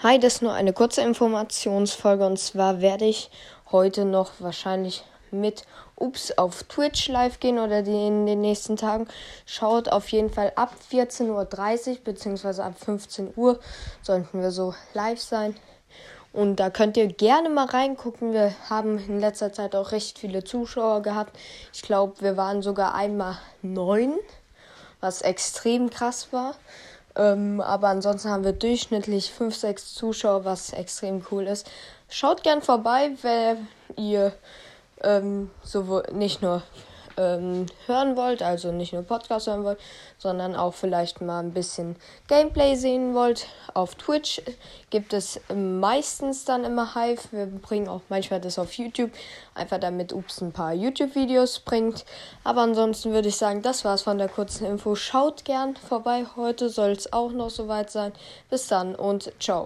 Hi, das ist nur eine kurze Informationsfolge und zwar werde ich heute noch wahrscheinlich mit Ups auf Twitch live gehen oder in den nächsten Tagen. Schaut auf jeden Fall ab 14.30 Uhr bzw. ab 15 Uhr sollten wir so live sein. Und da könnt ihr gerne mal reingucken. Wir haben in letzter Zeit auch recht viele Zuschauer gehabt. Ich glaube, wir waren sogar einmal neun, was extrem krass war. Ähm, aber ansonsten haben wir durchschnittlich 5, 6 Zuschauer, was extrem cool ist. Schaut gern vorbei, wenn ihr ähm, sowohl nicht nur ähm, hören wollt, also nicht nur Podcast hören wollt, sondern auch vielleicht mal ein bisschen Gameplay sehen wollt. Auf Twitch gibt es meistens dann immer Hive. Wir bringen auch manchmal das auf YouTube, einfach damit Ups ein paar YouTube-Videos bringt. Aber ansonsten würde ich sagen, das war's von der kurzen Info. Schaut gern vorbei. Heute soll es auch noch soweit sein. Bis dann und ciao.